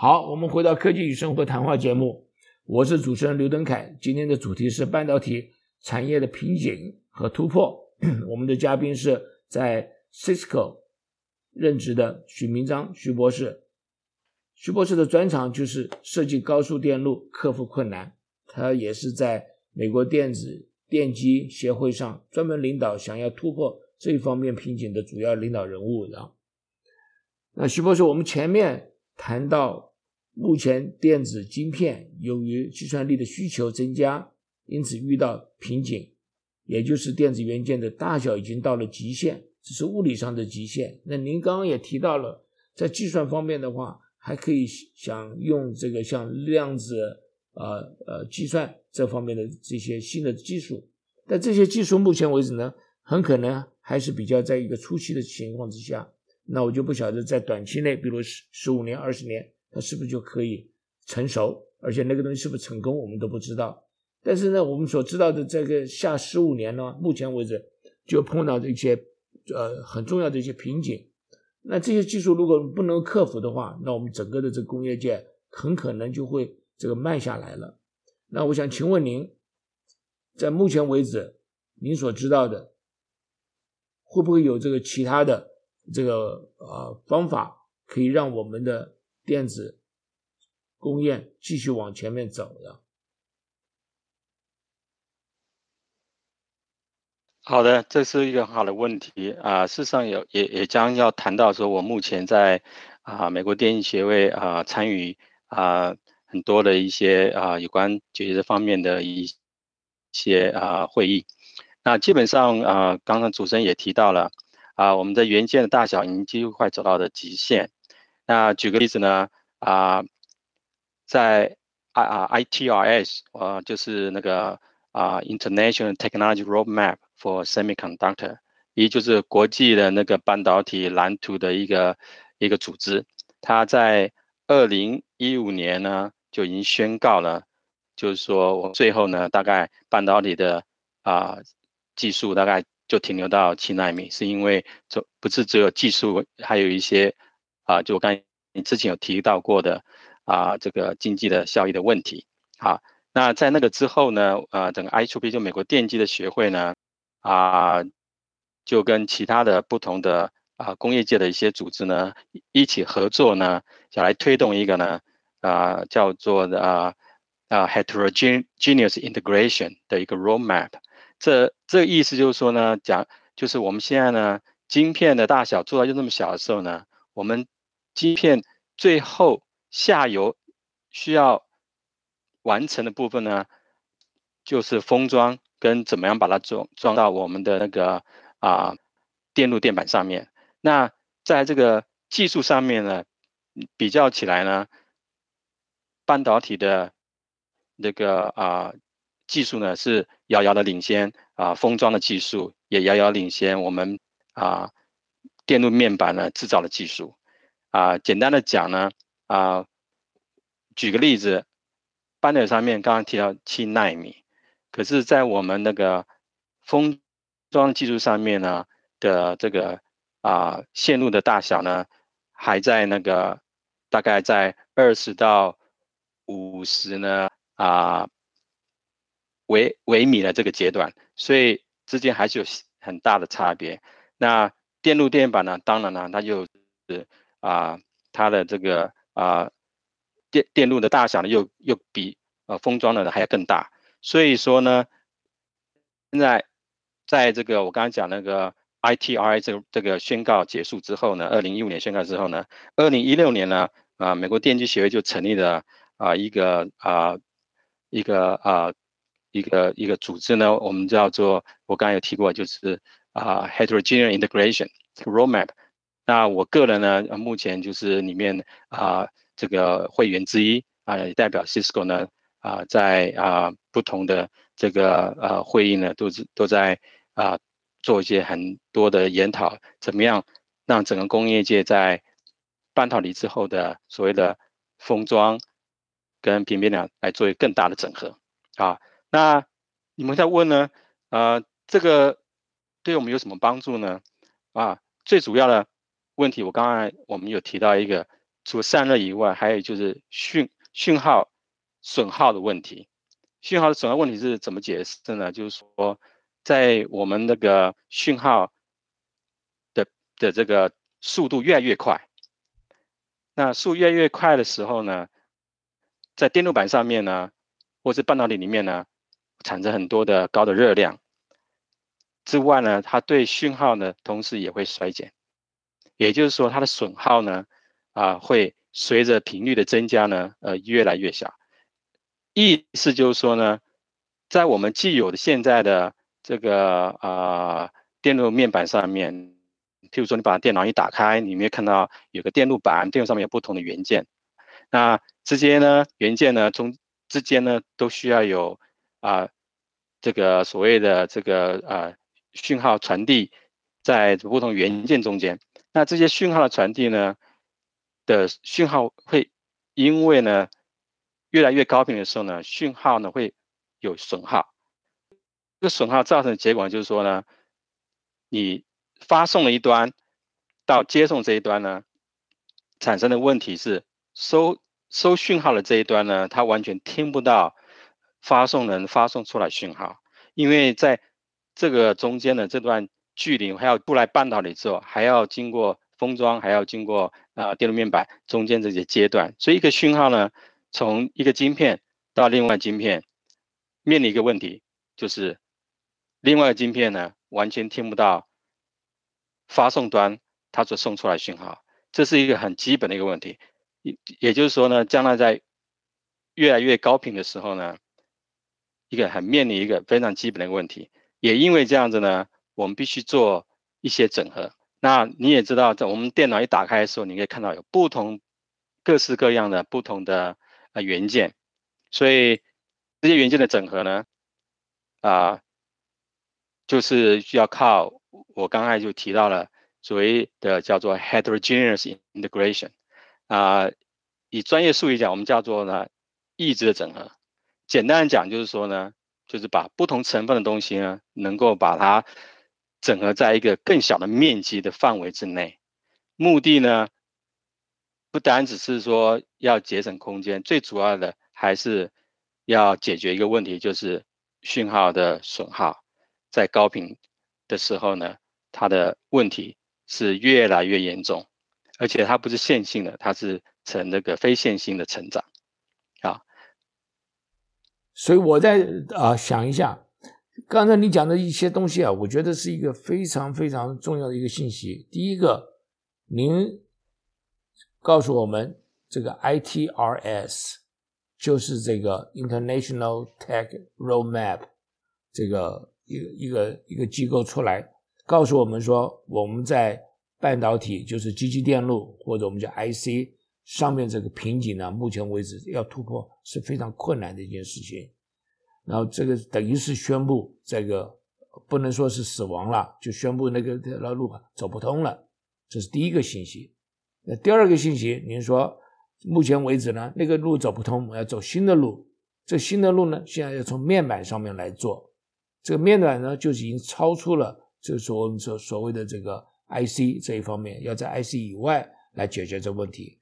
好，我们回到科技与生活谈话节目，我是主持人刘登凯。今天的主题是半导体产业的瓶颈和突破。我们的嘉宾是在 Cisco 任职的许明章许博士。徐博士的专长就是设计高速电路，克服困难。他也是在美国电子电机协会上专门领导想要突破这方面瓶颈的主要领导人物。然后，那徐博士，我们前面谈到。目前电子晶片由于计算力的需求增加，因此遇到瓶颈，也就是电子元件的大小已经到了极限，这是物理上的极限。那您刚刚也提到了，在计算方面的话，还可以想用这个像量子呃呃计算这方面的这些新的技术，但这些技术目前为止呢，很可能还是比较在一个初期的情况之下。那我就不晓得在短期内，比如十十五年、二十年。它是不是就可以成熟？而且那个东西是不是成功，我们都不知道。但是呢，我们所知道的这个下十五年呢，目前为止就碰到这些呃很重要的一些瓶颈。那这些技术如果不能克服的话，那我们整个的这个工业界很可能就会这个慢下来了。那我想请问您，在目前为止您所知道的，会不会有这个其他的这个呃方法，可以让我们的？电子工业继续往前面走的。好的，这是一个很好的问题啊。事实上，有也也将要谈到说，我目前在啊美国电影协会啊参与啊很多的一些啊有关解决这方面的一些啊会议。那基本上啊，刚刚主持人也提到了啊，我们的元件的大小已经几乎快走到了极限。那举个例子呢？啊，在 I 啊 ITRS 啊，就是那个啊 International Technology Roadmap for Semiconductor，也就是国际的那个半导体蓝图的一个一个组织。它在二零一五年呢就已经宣告了，就是说我最后呢大概半导体的啊技术大概就停留到七纳米，是因为这不是只有技术，还有一些。啊，就我刚才你之前有提到过的啊，这个经济的效益的问题。好，那在那个之后呢，呃，整个 i t p 就美国电机的学会呢，啊，就跟其他的不同的啊工业界的一些组织呢一起合作呢，想来推动一个呢，啊，叫做啊啊 heterogeneous integration 的一个 roadmap。这这个意思就是说呢，讲就是我们现在呢，晶片的大小做到就那么小的时候呢，我们晶片最后下游需要完成的部分呢，就是封装跟怎么样把它装装到我们的那个啊电路电板上面。那在这个技术上面呢，比较起来呢，半导体的那个啊技术呢是遥遥的领先啊，封装的技术也遥遥领先我们啊电路面板呢制造的技术。啊，简单的讲呢，啊，举个例子，半导体上面刚刚提到七纳米，可是，在我们那个封装技术上面呢的这个啊线路的大小呢，还在那个大概在二十到五十呢啊微微米的这个阶段，所以之间还是有很大的差别。那电路电板呢，当然呢，它就是。啊，它的这个啊电电路的大小呢，又又比呃封装的还要更大。所以说呢，现在在这个我刚刚讲那个 ITI 这个这个宣告结束之后呢，二零一五年宣告之后呢，二零一六年呢，啊美国电机协会就成立了啊一个啊一个啊一个一个组织呢，我们叫做我刚刚有提过，就是啊 Heterogeneous Integration Roadmap。那我个人呢，目前就是里面啊这个会员之一啊，代表 Cisco 呢啊在啊不同的这个呃会议呢，都是都在啊做一些很多的研讨，怎么样让整个工业界在半导体之后的所谓的封装跟平面呢来做更大的整合啊。那你们在问呢，呃，这个对我们有什么帮助呢？啊，最主要的。问题，我刚才我们有提到一个除了散热以外，还有就是讯讯号损耗的问题。讯号的损耗问题是怎么解释呢？就是说，在我们那个讯号的的这个速度越来越快，那速越来越快的时候呢，在电路板上面呢，或是半导体里面呢，产生很多的高的热量。之外呢，它对讯号呢，同时也会衰减。也就是说，它的损耗呢，啊，会随着频率的增加呢，呃，越来越小。意思就是说呢，在我们既有的现在的这个啊电路面板上面，譬如说你把电脑一打开，你会看到有个电路板，电路上面有不同的元件。那这些呢元件呢，中之间呢都需要有啊这个所谓的这个啊讯号传递在不同元件中间。那这些讯号的传递呢，的讯号会因为呢越来越高频的时候呢，讯号呢会有损耗。这个损耗造成的结果就是说呢，你发送了一端到接送这一端呢，产生的问题是收收讯号的这一端呢，它完全听不到发送人发送出来讯号，因为在这个中间的这段。距离还要出来半导体之后，还要经过封装，还要经过啊电路面板中间这些阶段，所以一个讯号呢，从一个晶片到另外晶片，面临一个问题，就是另外晶片呢完全听不到发送端它所送出来讯号，这是一个很基本的一个问题。也也就是说呢，将来在越来越高频的时候呢，一个很面临一个非常基本的一个问题，也因为这样子呢。我们必须做一些整合。那你也知道，在我们电脑一打开的时候，你可以看到有不同、各式各样的不同的呃元件。所以这些元件的整合呢，啊，就是需要靠我刚才就提到了所谓的叫做 heterogeneous integration。啊，以专业术语讲，我们叫做呢异质的整合。简单的讲就是说呢，就是把不同成分的东西呢，能够把它。整合在一个更小的面积的范围之内，目的呢，不单只是说要节省空间，最主要的还是要解决一个问题，就是讯号的损耗，在高频的时候呢，它的问题是越来越严重，而且它不是线性的，它是呈那个非线性的成长，啊，所以我在啊想一下。刚才你讲的一些东西啊，我觉得是一个非常非常重要的一个信息。第一个，您告诉我们这个 ITRS 就是这个 International Tech Roadmap 这个一个一个一个机构出来，告诉我们说我们在半导体就是机器电路或者我们叫 IC 上面这个瓶颈呢，目前为止要突破是非常困难的一件事情。然后这个等于是宣布这个不能说是死亡了，就宣布那个那条路走不通了，这是第一个信息。那第二个信息，您说目前为止呢，那个路走不通，我要走新的路。这新的路呢，现在要从面板上面来做。这个面板呢，就是已经超出了就是我们所所谓的这个 IC 这一方面，要在 IC 以外来解决这问题。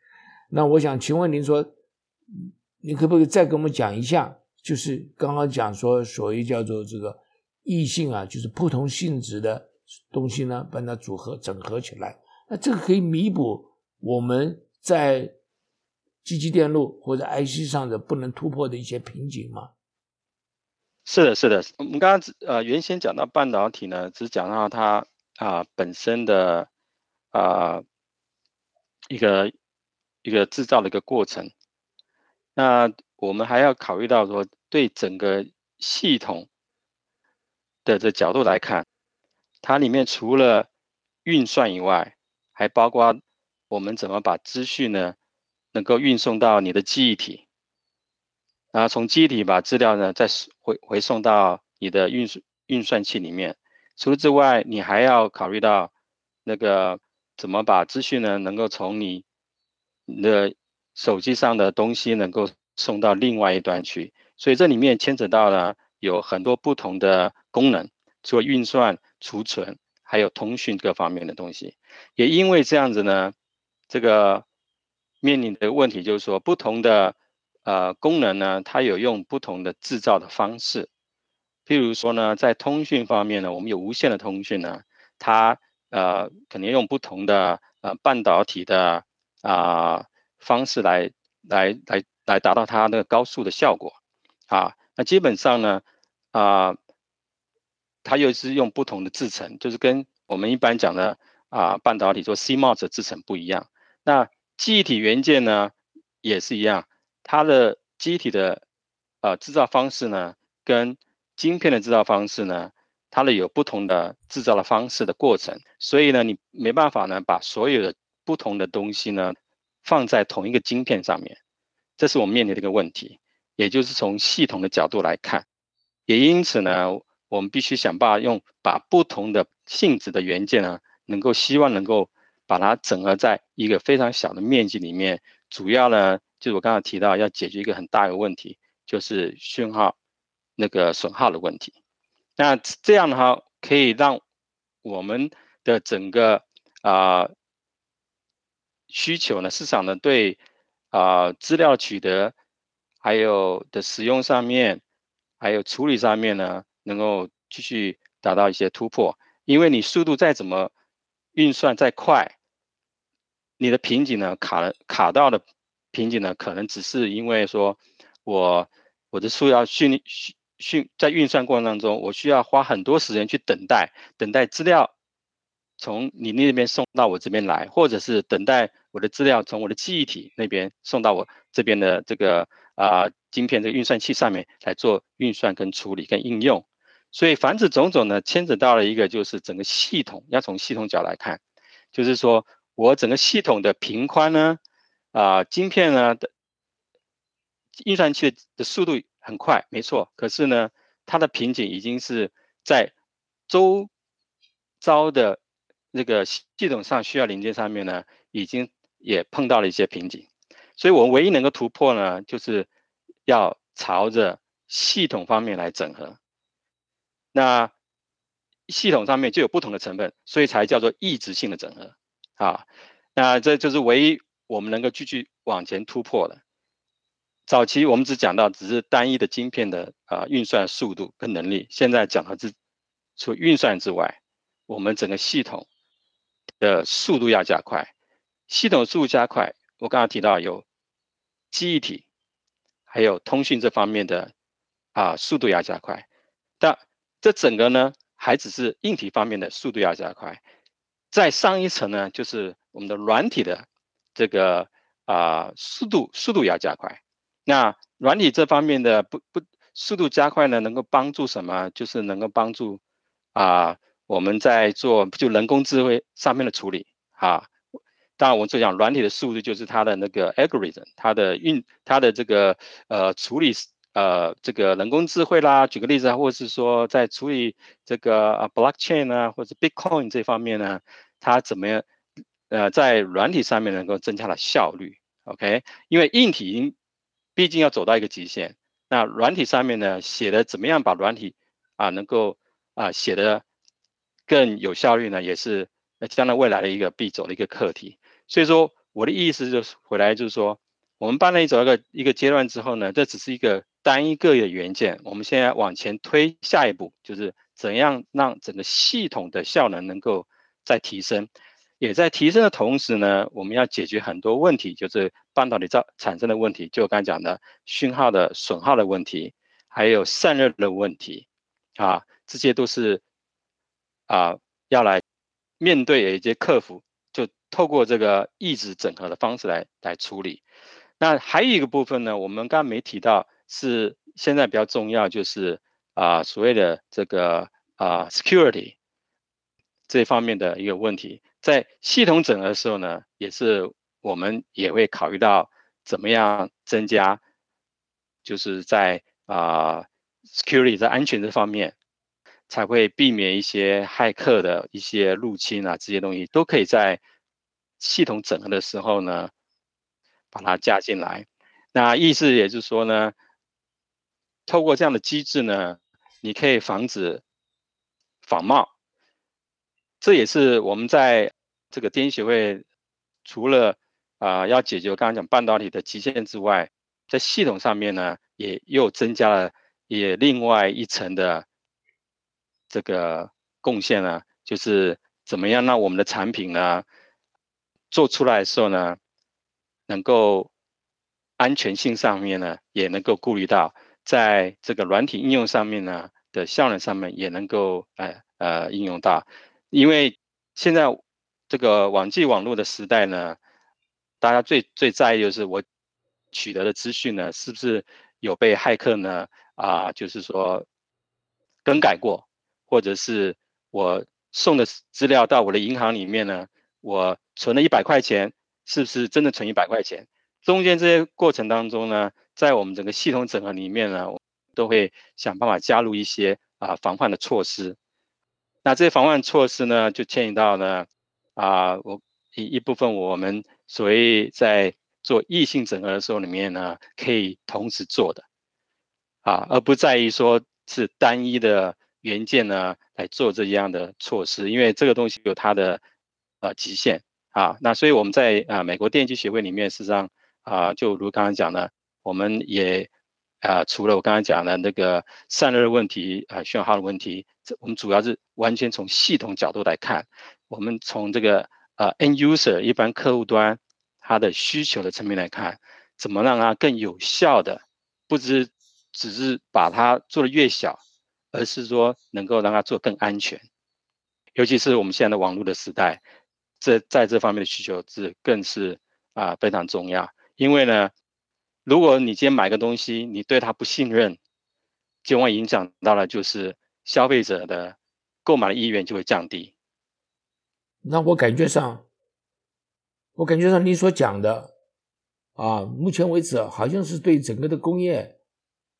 那我想请问您说，你可不可以再给我们讲一下？就是刚刚讲说，所谓叫做这个异性啊，就是不同性质的东西呢，把它组合整合起来，那这个可以弥补我们在机器电路或者 IC 上的不能突破的一些瓶颈吗？是的，是的。我们刚刚呃原先讲到半导体呢，只讲到它啊本身的啊一个一个制造的一个过程，那我们还要考虑到说。对整个系统的这角度来看，它里面除了运算以外，还包括我们怎么把资讯呢能够运送到你的记忆体，然后从记忆体把资料呢再回回送到你的运算运算器里面。除此之外，你还要考虑到那个怎么把资讯呢能够从你的手机上的东西能够送到另外一端去。所以这里面牵扯到了有很多不同的功能，除了运算、储存，还有通讯各方面的东西。也因为这样子呢，这个面临的问题就是说，不同的呃功能呢，它有用不同的制造的方式。譬如说呢，在通讯方面呢，我们有无线的通讯呢，它呃肯定用不同的呃半导体的啊方式来来来来达到它那个高速的效果啊。那基本上呢啊，它又是用不同的制程，就是跟我们一般讲的啊半导体做 CMOS 的制程不一样。那记忆体元件呢也是一样，它的机体的呃制造方式呢跟晶片的制造方式呢，它的有不同的制造的方式的过程，所以呢，你没办法呢把所有的不同的东西呢放在同一个晶片上面，这是我们面临的一个问题，也就是从系统的角度来看，也因此呢，我们必须想办法用把不同的性质的元件呢，能够希望能够把它整合在一个非常小的面积里面，主要呢就是我刚才提到要解决一个很大的问题，就是讯号。那个损耗的问题，那这样的话可以让我们的整个啊需求呢，市场呢对啊资料取得还有的使用上面，还有处理上面呢，能够继续达到一些突破。因为你速度再怎么运算再快，你的瓶颈呢卡了卡到的瓶颈呢，可能只是因为说我我的数要训练训。训在运算过程当中，我需要花很多时间去等待，等待资料从你那边送到我这边来，或者是等待我的资料从我的记忆体那边送到我这边的这个啊晶片这个运算器上面来做运算跟处理跟应用。所以凡此种种呢，牵扯到了一个就是整个系统要从系统角来看，就是说我整个系统的频宽呢，啊晶片呢的运算器的速度。很快，没错。可是呢，它的瓶颈已经是在周遭的那个系统上需要零件上面呢，已经也碰到了一些瓶颈。所以，我唯一能够突破呢，就是要朝着系统方面来整合。那系统上面就有不同的成分，所以才叫做异质性的整合啊。那这就是唯一我们能够继续往前突破的。早期我们只讲到只是单一的晶片的啊运算速度跟能力，现在讲的是除运算之外，我们整个系统的速度要加快。系统速度加快，我刚刚提到有记忆体，还有通讯这方面的啊速度要加快。但这整个呢，还只是硬体方面的速度要加快。再上一层呢，就是我们的软体的这个啊速度速度要加快。那软体这方面的不不速度加快呢，能够帮助什么？就是能够帮助啊，我们在做就人工智慧上面的处理啊。当然，我们就讲软体的速度，就是它的那个 algorithm，它的运，它的这个呃处理呃这个人工智慧啦。举个例子啊，或者是说在处理这个啊 blockchain 啊，或者 bitcoin 这方面呢，它怎么样呃在软体上面能够增加了效率？OK，因为硬体已经。毕竟要走到一个极限，那软体上面呢写的怎么样把软体啊能够啊写的更有效率呢？也是那将来未来的一个必走的一个课题。所以说我的意思就是回来就是说，我们搬了一走一个一个阶段之后呢，这只是一个单一个的元件，我们现在往前推下一步，就是怎样让整个系统的效能能够再提升。也在提升的同时呢，我们要解决很多问题，就是半导体造产生的问题，就我刚才讲的讯号的损耗的问题，还有散热的问题，啊，这些都是啊要来面对以及克服，透过这个抑制整合的方式来来处理。那还有一个部分呢，我们刚刚没提到，是现在比较重要，就是啊所谓的这个啊 security 这方面的一个问题。在系统整合的时候呢，也是我们也会考虑到怎么样增加，就是在啊 security 在安全这方面，才会避免一些骇客的一些入侵啊，这些东西都可以在系统整合的时候呢，把它加进来。那意思也就是说呢，透过这样的机制呢，你可以防止仿冒，这也是我们在。这个电影协会除了啊要解决刚刚讲半导体的极限之外，在系统上面呢，也又增加了也另外一层的这个贡献呢，就是怎么样让我们的产品呢做出来的时候呢，能够安全性上面呢也能够顾虑到，在这个软体应用上面呢的效能上面也能够呃呃应用到，因为现在这个网际网络的时代呢，大家最最在意就是我。取得的资讯呢，是不是有被骇客呢？啊，就是说更改过，或者是我送的资料到我的银行里面呢，我存了一百块钱，是不是真的存一百块钱？中间这些过程当中呢，在我们整个系统整合里面呢，我都会想办法加入一些啊防范的措施。那这些防范措施呢，就牵引到呢啊，我一一部分我们所谓在。做异性整合的时候，里面呢可以同时做的，啊，而不在于说是单一的元件呢来做这样的措施，因为这个东西有它的呃极限啊。那所以我们在啊美国电机协会里面，事实上啊，就如刚刚讲的，我们也啊除了我刚刚讲的那个散热问题啊讯号的问题，这我们主要是完全从系统角度来看，我们从这个呃 end user 一般客户端。它的需求的层面来看，怎么让它更有效的，不只只是把它做的越小，而是说能够让它做更安全。尤其是我们现在的网络的时代，这在这方面的需求是更是啊非常重要。因为呢，如果你今天买个东西，你对它不信任，就会影响到了就是消费者的购买的意愿就会降低。那我感觉上。我感觉上你所讲的，啊，目前为止好像是对整个的工业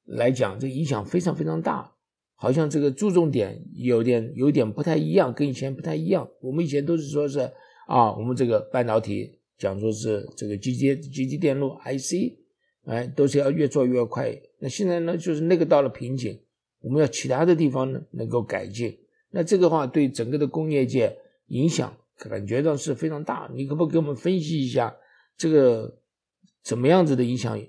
来讲，这影响非常非常大，好像这个注重点有点有点不太一样，跟以前不太一样。我们以前都是说是啊，我们这个半导体讲说是这个机接机机电路 IC，哎，都是要越做越快。那现在呢，就是那个到了瓶颈，我们要其他的地方呢能够改进。那这个话对整个的工业界影响。感觉到是非常大，你可不可以给我们分析一下这个怎么样子的影响？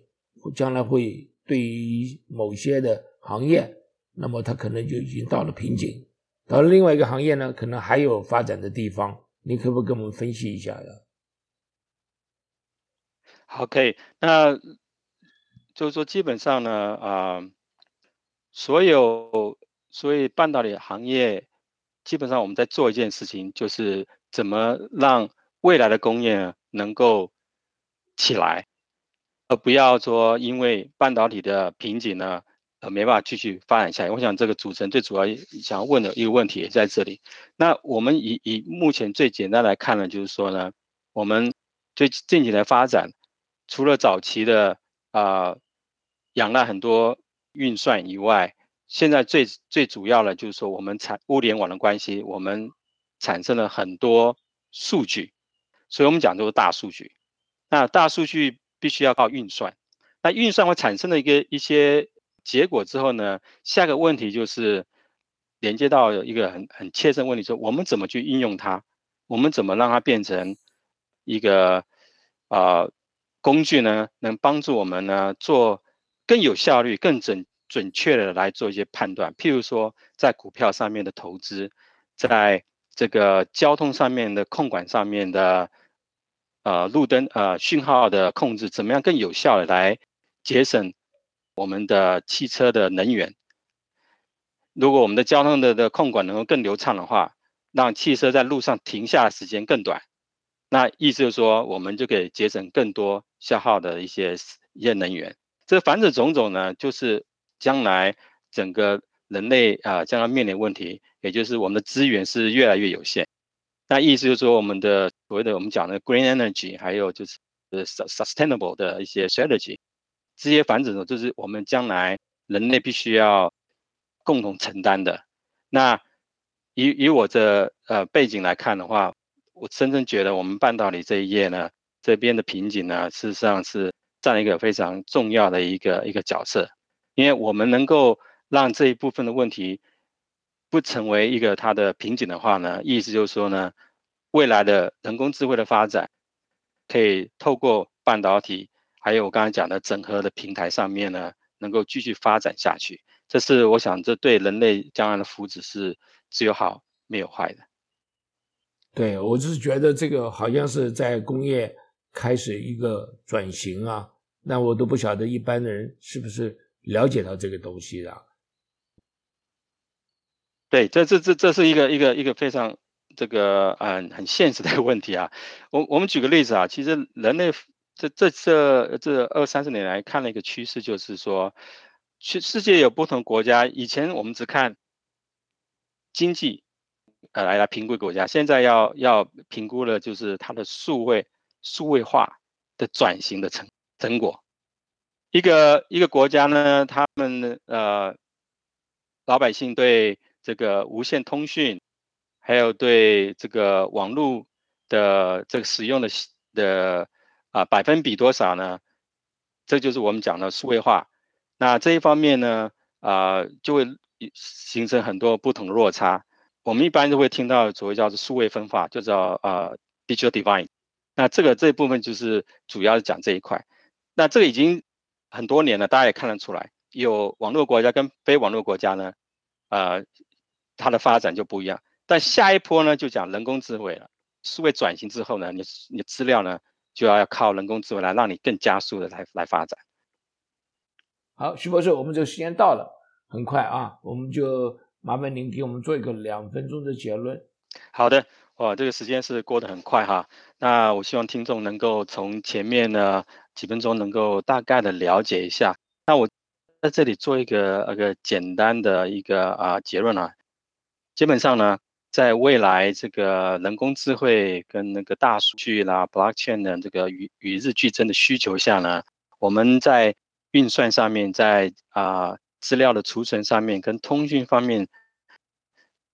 将来会对于某些的行业，那么它可能就已经到了瓶颈，到了另外一个行业呢，可能还有发展的地方，你可不可以给我们分析一下呀？好，可以。那就是说，基本上呢，啊，所有所以半导体行业，基本上我们在做一件事情，就是。怎么让未来的工业能够起来，而不要说因为半导体的瓶颈呢，没办法继续发展下去。我想这个主持人最主要想要问的一个问题也在这里。那我们以以目前最简单来看呢，就是说呢，我们最近几年发展，除了早期的啊仰赖很多运算以外，现在最最主要的就是说我们产物联网的关系，我们。产生了很多数据，所以我们讲都是大数据。那大数据必须要靠运算，那运算会产生的一个一些结果之后呢，下个问题就是连接到一个很很切身问题，说我们怎么去应用它？我们怎么让它变成一个啊工具呢？能帮助我们呢做更有效率、更准准确的来做一些判断？譬如说在股票上面的投资，在这个交通上面的控管上面的，呃，路灯呃讯号的控制，怎么样更有效的来节省我们的汽车的能源？如果我们的交通的的控管能够更流畅的话，让汽车在路上停下时间更短，那意思就是说，我们就可以节省更多消耗的一些一些能源。这凡此种种呢，就是将来整个人类啊将来面临问题。也就是我们的资源是越来越有限，那意思就是说，我们的所谓的我们讲的 green energy，还有就是呃 sustainable 的一些 strategy，这些反正呢，就是我们将来人类必须要共同承担的。那以以我的呃背景来看的话，我真正觉得我们半导体这一页呢，这边的瓶颈呢，事实上是占了一个非常重要的一个一个角色，因为我们能够让这一部分的问题。不成为一个它的瓶颈的话呢，意思就是说呢，未来的人工智慧的发展，可以透过半导体，还有我刚才讲的整合的平台上面呢，能够继续发展下去。这是我想，这对人类将来的福祉是只有好没有坏的。对我就是觉得这个好像是在工业开始一个转型啊，那我都不晓得一般的人是不是了解到这个东西的。对，这这这这是一个一个一个非常这个嗯很现实的问题啊。我我们举个例子啊，其实人类这这这这二三十年来看了一个趋势，就是说，去世界有不同国家，以前我们只看经济，呃来来评估国家，现在要要评估的就是它的数位数位化的转型的成成果。一个一个国家呢，他们呃老百姓对这个无线通讯，还有对这个网络的这个使用的的啊百分比多少呢？这就是我们讲的数位化。那这一方面呢，啊就会形成很多不同的落差。我们一般都会听到所谓叫做数位分化，就叫啊 digital divide。那这个这一部分就是主要是讲这一块。那这个已经很多年了，大家也看得出来，有网络国家跟非网络国家呢，呃。它的发展就不一样，但下一波呢，就讲人工智慧了。数位转型之后呢，你你资料呢，就要要靠人工智慧来让你更加速的来来发展。好，徐博士，我们这个时间到了，很快啊，我们就麻烦您给我们做一个两分钟的结论。好的，哇，这个时间是过得很快哈。那我希望听众能够从前面呢几分钟能够大概的了解一下。那我在这里做一个那个简单的一个啊结论啊。基本上呢，在未来这个人工智慧跟那个大数据啦、blockchain 的这个与与日俱增的需求下呢，我们在运算上面，在啊资料的储存上面，跟通讯方面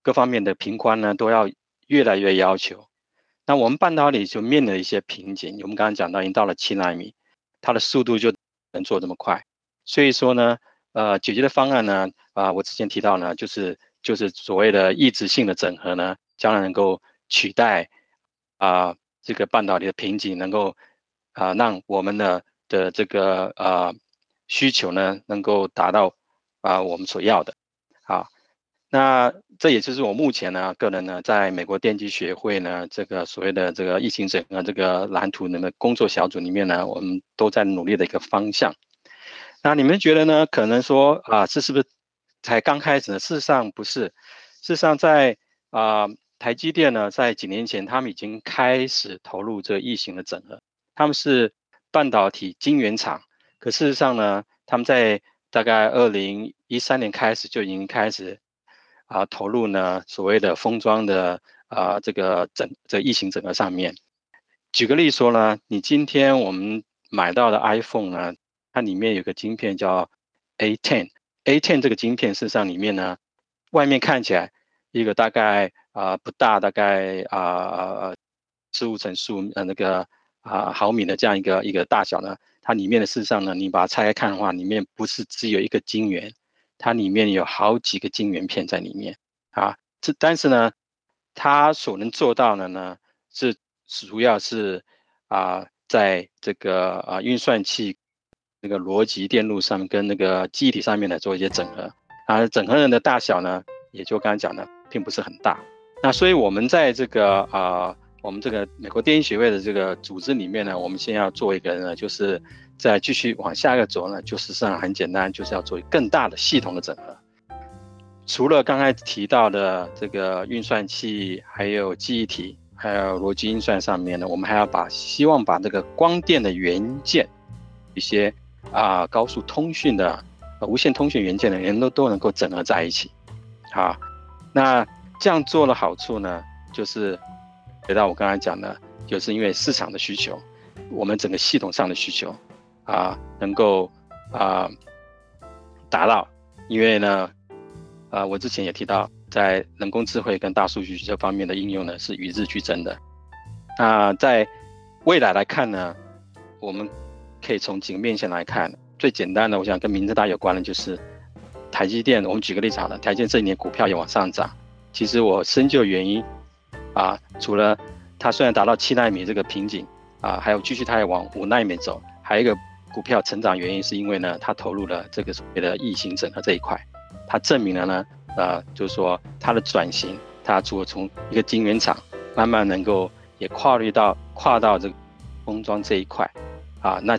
各方面的频宽呢，都要越来越要求。那我们半导体就面临一些瓶颈。我们刚刚讲到，已经到了七纳米，它的速度就能做这么快。所以说呢，呃，解决的方案呢，啊，我之前提到呢，就是。就是所谓的抑制性的整合呢，将来能够取代啊这个半导体的瓶颈，能够啊让我们的的这个呃需求呢能够达到啊我们所要的。好，那这也就是我目前呢个人呢在美国电机学会呢这个所谓的这个疫情整合这个蓝图的工作小组里面呢，我们都在努力的一个方向。那你们觉得呢？可能说啊，这是不是？才刚开始呢，事实上不是，事实上在啊台积电呢，在几年前他们已经开始投入这异形的整合，他们是半导体晶圆厂，可事实上呢，他们在大概二零一三年开始就已经开始啊投入呢所谓的封装的啊这个整这异形整合上面。举个例说呢，你今天我们买到的 iPhone 呢，它里面有个晶片叫 A10。A10 这个晶片，事实上里面呢，外面看起来一个大概啊不大，大概啊呃十五乘十五呃那个啊毫米的这样一个一个大小呢，它里面的事实上呢，你把它拆开看的话，里面不是只有一个晶圆，它里面有好几个晶圆片在里面啊。这但是呢，它所能做到的呢，是主要是啊在这个啊运算器。那个逻辑电路上面跟那个记忆体上面来做一些整合，啊，整合人的大小呢，也就刚才讲的，并不是很大。那所以我们在这个啊，我们这个美国电影学会的这个组织里面呢，我们先要做一个呢，就是再继续往下一个走呢，就是上很简单，就是要做更大的系统的整合。除了刚才提到的这个运算器，还有记忆体，还有逻辑运算上面呢，我们还要把希望把这个光电的元件一些。啊，高速通讯的、无线通讯元件的人都都能够整合在一起，好，那这样做的好处呢，就是回到我刚才讲的，就是因为市场的需求，我们整个系统上的需求啊，能够啊达到，因为呢，啊，我之前也提到，在人工智慧跟大数据这方面的应用呢，是与日俱增的。那在未来来看呢，我们。可以从几个面向来看，最简单的，我想跟名字大有关的，就是台积电。我们举个例子好了，台积电这一年股票也往上涨。其实我深究原因，啊，除了它虽然达到七纳米这个瓶颈，啊，还有继续它也往五纳米走，还有一个股票成长原因是因为呢，它投入了这个所谓的异形整合这一块，它证明了呢，呃，就是说它的转型，它除了从一个晶圆厂慢慢能够也跨越到跨到这个封装这一块，啊，那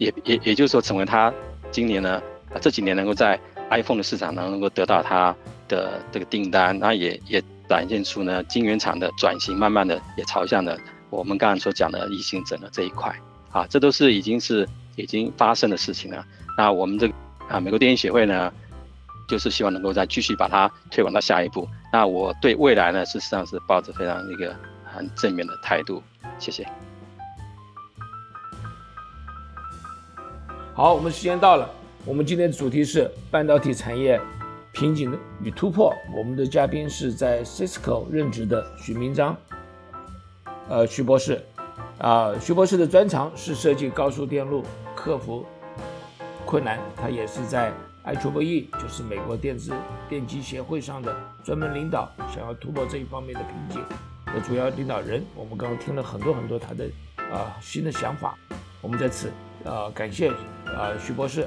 也也也就是说成为它今年呢，啊这几年能够在 iPhone 的市场能能够得到它的这个订单，那也也。展现出呢，晶圆厂的转型，慢慢的也朝向了我们刚刚所讲的异性整的这一块啊，这都是已经是已经发生的事情了。那我们这啊，美国电影协会呢，就是希望能够再继续把它推广到下一步。那我对未来呢，事实上是抱着非常一个很正面的态度。谢谢。好，我们时间到了，我们今天的主题是半导体产业。瓶颈与突破。我们的嘉宾是在 Cisco 任职的许明章，呃，徐博士，啊，徐博士的专长是设计高速电路，克服困难。他也是在 IEEE，就是美国电子电机协会上的专门领导，想要突破这一方面的瓶颈的主要领导人。我们刚刚听了很多很多他的啊新的想法。我们在此啊感谢呃徐博士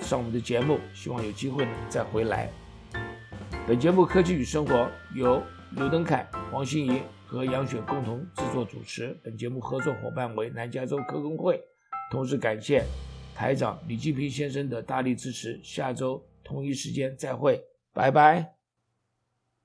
上我们的节目，希望有机会再回来。本节目《科技与生活》由刘登凯、黄欣怡和杨雪共同制作主持。本节目合作伙伴为南加州科工会。同时感谢台长李继平先生的大力支持。下周同一时间再会，拜拜。